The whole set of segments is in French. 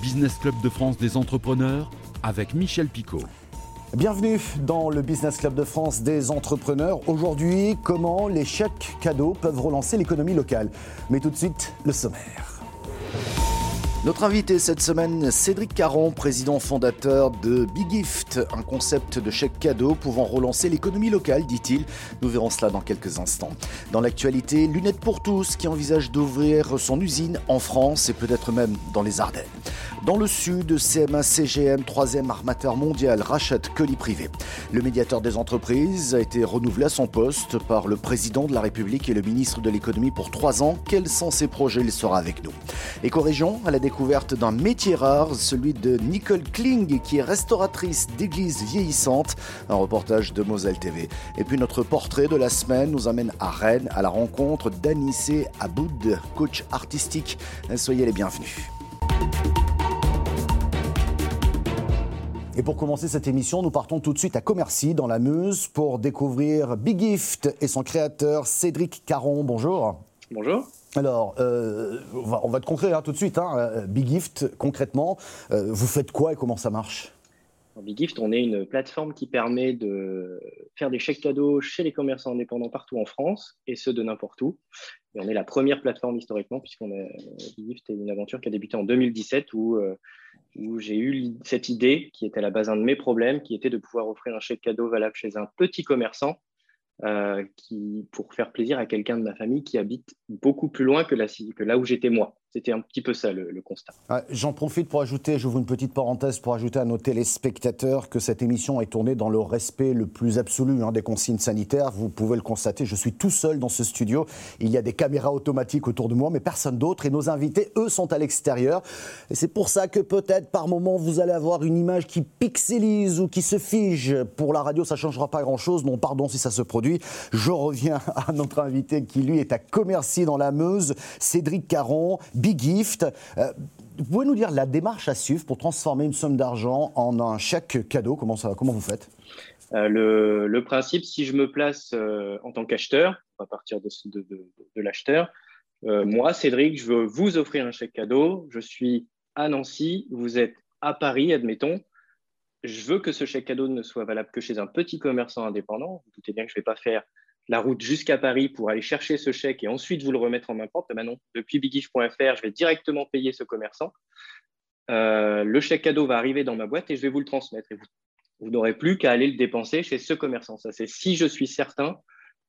Business Club de France des entrepreneurs avec Michel Picot. Bienvenue dans le Business Club de France des entrepreneurs. Aujourd'hui, comment les chèques cadeaux peuvent relancer l'économie locale? Mais tout de suite, le sommaire. Notre invité cette semaine, Cédric Caron, président fondateur de Big Gift, un concept de chèque cadeau pouvant relancer l'économie locale, dit-il. Nous verrons cela dans quelques instants. Dans l'actualité, Lunettes pour tous qui envisage d'ouvrir son usine en France et peut-être même dans les Ardennes. Dans le sud, CMA CGM, troisième armateur mondial, rachète colis privé. Le médiateur des entreprises a été renouvelé à son poste par le président de la République et le ministre de l'économie pour trois ans. Quels sont ses projets? Il sera avec nous. Éco-région à la découverte d'un métier rare, celui de Nicole Kling, qui est restauratrice d'églises vieillissantes. Un reportage de Moselle TV. Et puis notre portrait de la semaine nous amène à Rennes à la rencontre d'Anissé Aboud, coach artistique. Soyez les bienvenus. Et pour commencer cette émission, nous partons tout de suite à Commercy, dans la Meuse, pour découvrir Big Gift et son créateur Cédric Caron. Bonjour. Bonjour. Alors, euh, on, va, être concret hein, tout de suite. Hein. Euh, Big Gift, concrètement, euh, vous faites quoi et comment ça marche? Big Gift, on est une plateforme qui permet de faire des chèques cadeaux chez les commerçants indépendants partout en France, et ce de n'importe où. On est la première plateforme historiquement, puisqu'on Big Gift est une aventure qui a débuté en 2017, où, où j'ai eu cette idée, qui était à la base un de mes problèmes, qui était de pouvoir offrir un chèque cadeau valable chez un petit commerçant euh, qui, pour faire plaisir à quelqu'un de ma famille qui habite beaucoup plus loin que, que là où j'étais moi. C'était un petit peu ça le, constat. J'en profite pour ajouter, j'ouvre une petite parenthèse pour ajouter à nos téléspectateurs que cette émission est tournée dans le respect le plus absolu hein, des consignes sanitaires. Vous pouvez le constater, je suis tout seul dans ce studio. Il y a des caméras automatiques autour de moi, mais personne d'autre. Et nos invités, eux, sont à l'extérieur. Et c'est pour ça que peut-être par moment vous allez avoir une image qui pixelise ou qui se fige. Pour la radio, ça ne changera pas grand-chose. Non, pardon si ça se produit. Je reviens à notre invité qui, lui, est à Commercy dans la Meuse, Cédric Caron. Big Gift. Euh, vous pouvez nous dire la démarche à suivre pour transformer une somme d'argent en un chèque cadeau? Comment, ça, comment vous faites? Euh, le, principe, si je me place euh, en tant qu'acheteur, à partir de, de, l'acheteur, moi, Cédric, je veux vous offrir un chèque cadeau. Je suis à Nancy, vous êtes à Paris, admettons. Je veux que ce chèque cadeau ne soit valable que chez un petit commerçant indépendant. Vous doutez bien que je ne vais pas faire la route jusqu'à Paris pour aller chercher ce chèque et ensuite vous le remettre en main propre. Ben non, depuis bigif.fr, je vais directement payer ce commerçant. Euh, le chèque cadeau va arriver dans ma boîte et je vais vous le transmettre. Et vous, n'aurez plus qu'à aller le dépenser chez ce commerçant. Ça, c'est si je suis certain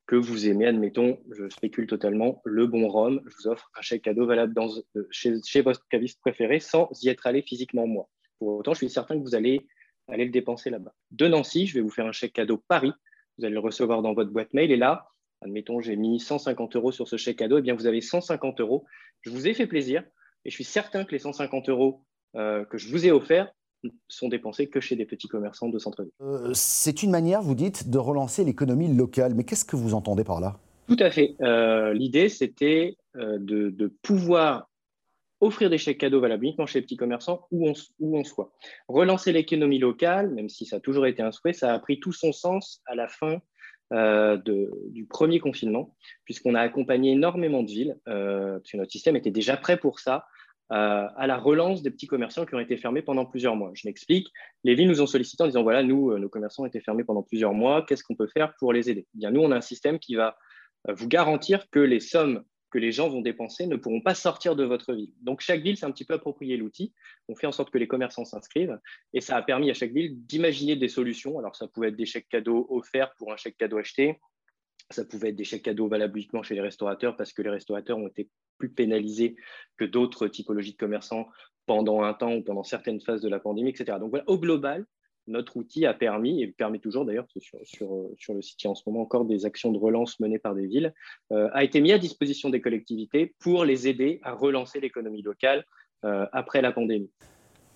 que vous aimez, admettons, je spécule totalement, le bon rhum. Je vous offre un chèque cadeau valable euh, chez, chez, votre caviste préféré sans y être allé physiquement moi. Pour autant, je suis certain que vous allez aller le dépenser là-bas. De Nancy, je vais vous faire un chèque cadeau Paris vous allez le recevoir dans votre boîte mail. Et là, admettons, j'ai mis 150 euros sur ce chèque cadeau, et eh bien vous avez 150 euros. Je vous ai fait plaisir et je suis certain que les 150 euros euh, que je vous ai offerts sont dépensés que chez des petits commerçants de centre-ville. Euh, c'est une manière, vous dites, de relancer l'économie locale. Mais qu'est-ce que vous entendez par là? Tout à fait. Euh, l'idée, c'était de, de, pouvoir offrir des chèques cadeaux valables uniquement chez les petits commerçants où on, où on soit. Relancer l'économie locale, même si ça a toujours été un souhait, ça a pris tout son sens à la fin euh, de, du premier confinement, puisqu'on a accompagné énormément de villes, euh, parce notre système était déjà prêt pour ça, euh, à la relance des petits commerçants qui ont été fermés pendant plusieurs mois. Je m'explique, les villes nous ont sollicité en disant, voilà, nous, nos commerçants ont été fermés pendant plusieurs mois, qu'est-ce qu'on peut faire pour les aider? Eh Bien, Nous, on a un système qui va vous garantir que les sommes que les gens vont dépenser ne pourront pas sortir de votre ville. Donc chaque ville s'est un petit peu approprié l'outil. On fait en sorte que les commerçants s'inscrivent et ça a permis à chaque ville d'imaginer des solutions. Alors ça pouvait être des chèques cadeaux offerts pour un chèque cadeau acheté. Ça pouvait être des chèques cadeaux valables uniquement chez les restaurateurs parce que les restaurateurs ont été plus pénalisés que d'autres typologies de commerçants pendant un temps ou pendant certaines phases de la pandémie, etc. Donc voilà, au global, notre outil a permis, et permet toujours d'ailleurs, sur, sur, le site, en ce moment encore des actions de relance menées par des villes, euh, a été mis à disposition des collectivités pour les aider à relancer l'économie locale euh, après la pandémie.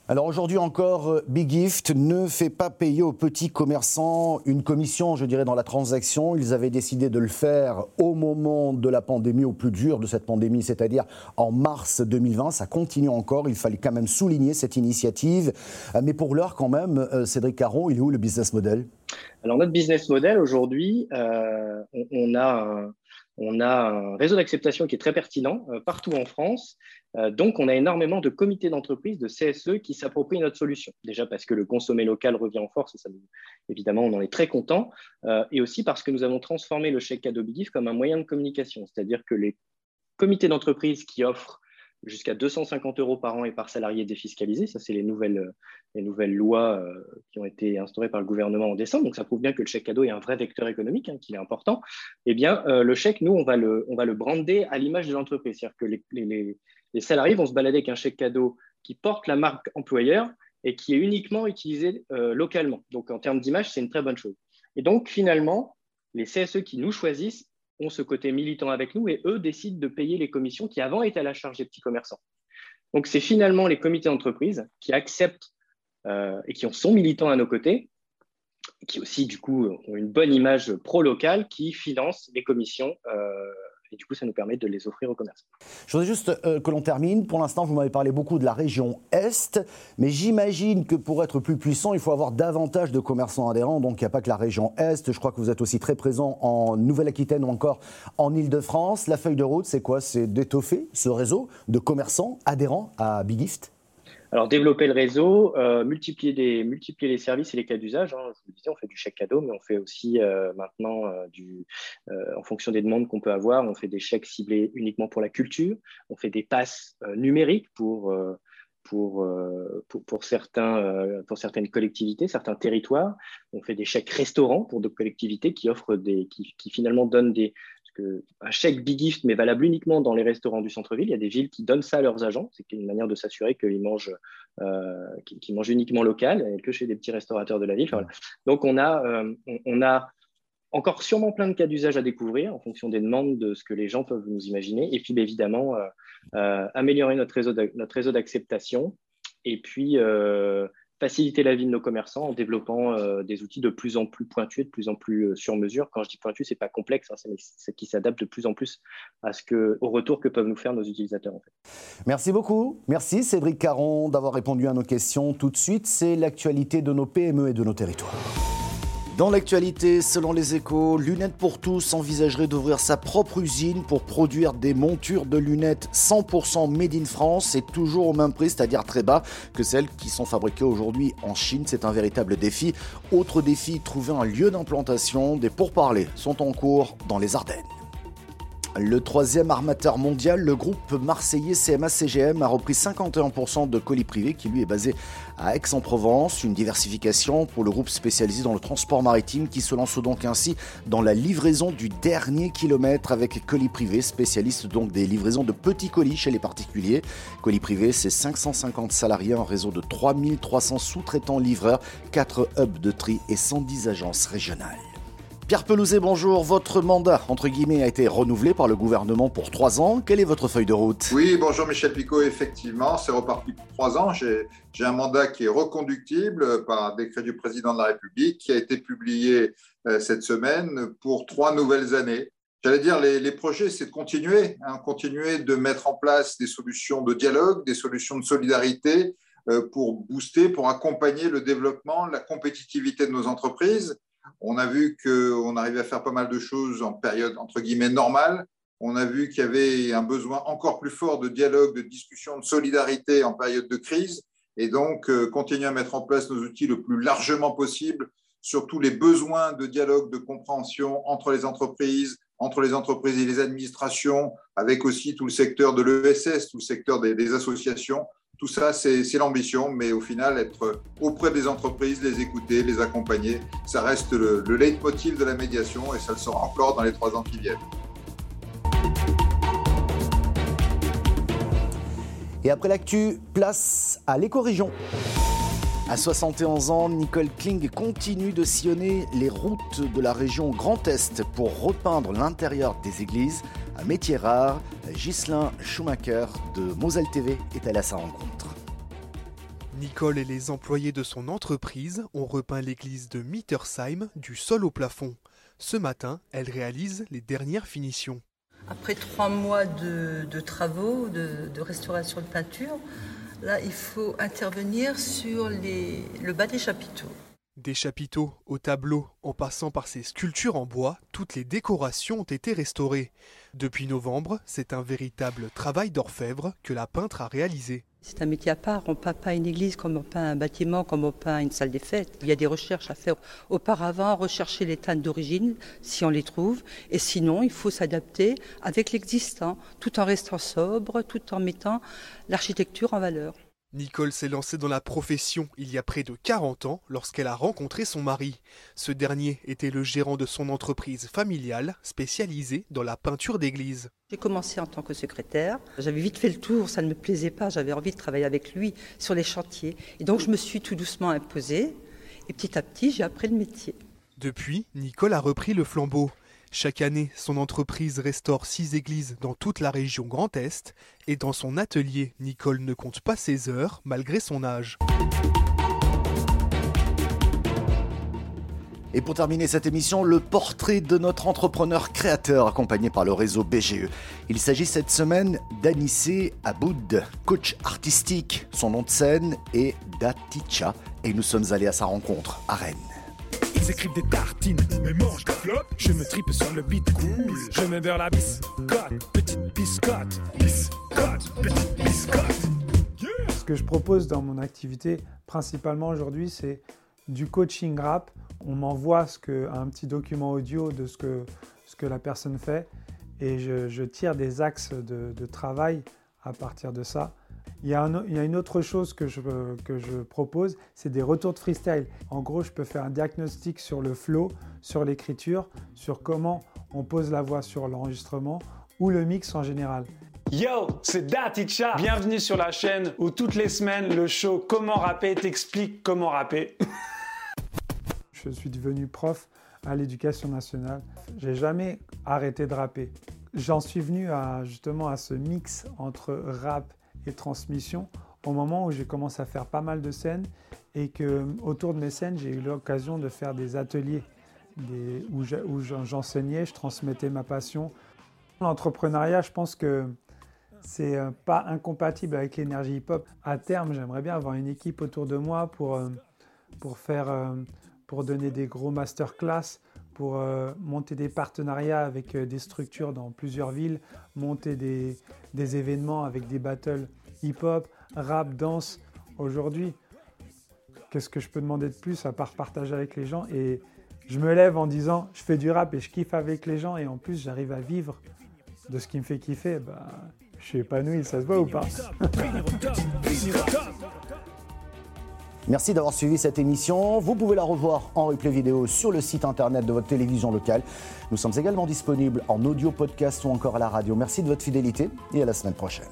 Alors aujourd'hui encore, euh, Big Gift ne fait pas payer aux petits commerçants une commission, je dirais, dans la transaction. Ils avaient décidé de le faire au moment de la pandémie, au plus dur de cette pandémie, c'est-à-dire en mars 2020. Ça continue encore. Il fallait quand même souligner cette initiative. Euh, mais pour l'heure, quand même, euh, Cédric Caron, il est où le business model? Alors notre business model aujourd'hui, on, a On a un réseau d'acceptation qui est très pertinent partout en France. donc, on a énormément de comités d'entreprise, de CSE, qui s'approprient notre solution. Déjà parce que le consommer local revient en force, et ça, évidemment, on en est très content. et aussi parce que nous avons transformé le chèque cadeau comme un moyen de communication. C'est-à-dire que les comités d'entreprise qui offrent jusqu'à 250 euros par an et par salarié défiscalisé. Ça, c'est les nouvelles, les nouvelles lois euh, qui ont été instaurées par le gouvernement en décembre. Donc, ça prouve bien que le chèque cadeau est un vrai vecteur économique, hein, qu'il est important. Eh bien, euh, le chèque, nous, on va le, on va le brander à l'image de l'entreprise. C'est-à-dire que les, les, les, salariés vont se balader avec un chèque cadeau qui porte la marque employeur et qui est uniquement utilisé euh, localement. Donc, en termes d'image, c'est une très bonne chose. Et donc, finalement, les CSE qui nous choisissent ont ce côté militant avec nous et eux décident de payer les commissions qui avant étaient à la charge des petits commerçants. Donc c'est finalement les comités d'entreprise qui acceptent euh, et qui sont militants à nos côtés, qui aussi du coup ont une bonne image pro-locale, qui financent les commissions euh, et du coup, ça nous permet de les offrir aux commerçants. Je voudrais juste euh, que l'on termine. Pour l'instant, vous m'avez parlé beaucoup de la région Est, mais j'imagine que pour être plus puissant, il faut avoir davantage de commerçants adhérents. Donc, il n'y a pas que la région Est. Je crois que vous êtes aussi très présent en Nouvelle-Aquitaine ou encore en Ile-de-France. La feuille de route, c'est quoi? C'est d'étoffer ce réseau de commerçants adhérents à Big Gift? Alors, développer le réseau, euh, multiplier, des, les services et les cas d'usage. Hein. Je vous disais, on fait du chèque cadeau, mais on fait aussi euh, maintenant, euh, en fonction des demandes qu'on peut avoir, on fait des chèques ciblés uniquement pour la culture. On fait des passes numériques pour, certaines collectivités, certains territoires. On fait des chèques restaurants pour d'autres collectivités qui offrent des, qui finalement donnent des, un chèque Big Gift, mais valable uniquement dans les restaurants du centre-ville. Il y a des villes qui donnent ça à leurs agents. C'est une manière de s'assurer qu'ils mangent, euh, mangent uniquement local et que chez des petits restaurateurs de la ville. Donc, on a, euh, on, a encore sûrement plein de cas d'usage à découvrir en fonction des demandes de ce que les gens peuvent nous imaginer. Et puis, évidemment, euh, améliorer notre réseau d'acceptation. Et puis, faciliter la vie de nos commerçants en développant euh, des outils de plus en plus pointus, de plus en plus euh, sur mesure. Quand je dis pointu, c'est pas complexe, hein, c'est qui s'adapte de plus en plus à ce que, au retour que peuvent nous faire nos utilisateurs. Merci beaucoup. Merci Cédric Caron d'avoir répondu à nos questions. Tout de suite, c'est l'actualité de nos PME et de nos territoires. Dans l'actualité, selon les échos, Lunettes pour tous envisagerait d'ouvrir sa propre usine pour produire des montures de lunettes 100% made in France et toujours au même prix, c'est-à-dire très bas que celles qui sont fabriquées aujourd'hui en Chine. C'est un véritable défi. Autre défi, trouver un lieu d'implantation. Des pourparlers sont en cours dans les Ardennes. Le troisième armateur mondial, le groupe marseillais CMA-CGM, a repris 51% de colis privés qui lui est basé à Aix-en-Provence. Une diversification pour le groupe spécialisé dans le transport maritime qui se lance donc ainsi dans la livraison du dernier kilomètre avec colis privé, spécialiste donc des livraisons de petits colis chez les particuliers. Colis privé, c'est 550 salariés, un réseau de 3300 sous-traitants livreurs, 4 hubs de tri et 110 agences régionales. Pierre Pelouzet, bonjour. Votre mandat, entre guillemets, a été renouvelé par le gouvernement pour trois ans. Quelle est votre feuille de route? Oui, bonjour Michel Picot. Effectivement, c'est reparti pour trois ans. J'ai un mandat qui est reconductible par un décret du président de la République qui a été publié euh, cette semaine pour trois nouvelles années. J'allais dire, les, projets, c'est de continuer, hein, continuer de mettre en place des solutions de dialogue, des solutions de solidarité euh, pour booster, pour accompagner le développement, la compétitivité de nos entreprises on a vu qu'on arrivait à faire pas mal de choses en période entre guillemets normale. On a vu qu'il y avait un besoin encore plus fort de dialogue, de discussion, de solidarité en période de crise. Et donc, euh, continuer à mettre en place nos outils le plus largement possible sur tous les besoins de dialogue, de compréhension entre les entreprises, entre les entreprises et les administrations, avec aussi tout le secteur de l'ESS, tout le secteur des associations, tout ça, c'est l'ambition, mais au final, être auprès des entreprises, les écouter, les accompagner, ça reste le, le leitmotiv de la médiation et ça le sera encore dans les trois ans qui viennent. Et après l'actu, place à l'éco-région. À 71 ans, Nicole Kling continue de sillonner les routes de la région Grand Est pour repeindre l'intérieur des églises. Un métier rare, Ghislain Schumacher de Moselle TV est allé à sa rencontre. Nicole et les employés de son entreprise ont repeint l'église de Mittersheim du sol au plafond. Ce matin, elle réalise les dernières finitions. Après trois mois de, travaux, de, de, restauration de peinture, Là, il faut intervenir sur le bas des chapiteaux. Des chapiteaux aux tableaux, en passant par ces sculptures en bois, toutes les décorations ont été restaurées. Depuis novembre, c'est un véritable travail d'orfèvre que la peintre a réalisé. C'est un métier à part. On ne peint pas une église comme on peint un bâtiment, comme on peint une salle des fêtes. Il y a des recherches à faire auparavant, rechercher les tannes d'origine, si on les trouve. Et sinon, il faut s'adapter avec l'existant, tout en restant sobre, tout en mettant l'architecture en valeur. Nicole s'est lancée dans la profession il y a près de 40 ans lorsqu'elle a rencontré son mari. Ce dernier était le gérant de son entreprise familiale spécialisée dans la peinture d'église. J'ai commencé en tant que secrétaire. J'avais vite fait le tour, ça ne me plaisait pas, j'avais envie de travailler avec lui sur les chantiers. Et donc je me suis tout doucement imposée et petit à petit j'ai appris le métier. Depuis, Nicole a repris le flambeau. Chaque année, son entreprise restaure six églises dans toute la région Grand Est et dans son atelier, Nicole ne compte pas ses heures malgré son âge. Et pour terminer cette émission, le portrait de notre entrepreneur créateur accompagné par le réseau BGE. Il s'agit cette semaine d'Anissé Aboud, coach artistique. Son nom de scène est Daticha et nous sommes allés à sa rencontre à Rennes. Ils des tartines, mais mange des flops. Je me tripe sur le beat. Je me vers la biscotte, petite biscotte, biscotte, petite biscotte. Ce que je propose dans mon activité, principalement aujourd'hui, c'est du coaching rap. On m'envoie un petit document audio de ce que, la personne fait et je, tire des axes de travail à partir de ça. Il y, a une autre chose que je, que je propose, c'est des retours de freestyle. En gros, je peux faire un diagnostic sur le flow, sur l'écriture, sur comment on pose la voix sur l'enregistrement ou le mix en général. Yo, c'est Daticha. Bienvenue sur la chaîne où toutes les semaines le show Comment rapper t'explique comment rapper. je suis devenu prof à l'éducation nationale. J'ai jamais arrêté de rapper. J'en suis venu à, justement à ce mix entre rap et transmission au moment où j'ai commencé à faire pas mal de scènes et que autour de mes scènes, j'ai eu l'occasion de faire des ateliers où j'enseignais, je transmettais ma passion. L'entrepreneuriat, je pense que c'est euh, pas incompatible avec l'énergie hip-hop. À terme, j'aimerais bien avoir une équipe autour de moi pour, euh, pour, faire, euh, pour donner des gros masterclass, pour monter des partenariats avec des structures dans plusieurs villes, monter des, des événements avec des battles hip-hop, rap, danse. Aujourd'hui, qu'est-ce que je peux demander de plus à part partager avec les gens? Et je me lève en disant, je fais du rap et je kiffe avec les gens et en plus j'arrive à vivre de ce qui me fait kiffer. Bah, je suis épanoui, ça se voit ou pas? Merci d'avoir suivi cette émission. Vous pouvez la revoir en replay vidéo sur le site internet de votre télévision locale. Nous sommes également disponibles en audio podcast ou encore à la radio. Merci de votre fidélité et à la semaine prochaine.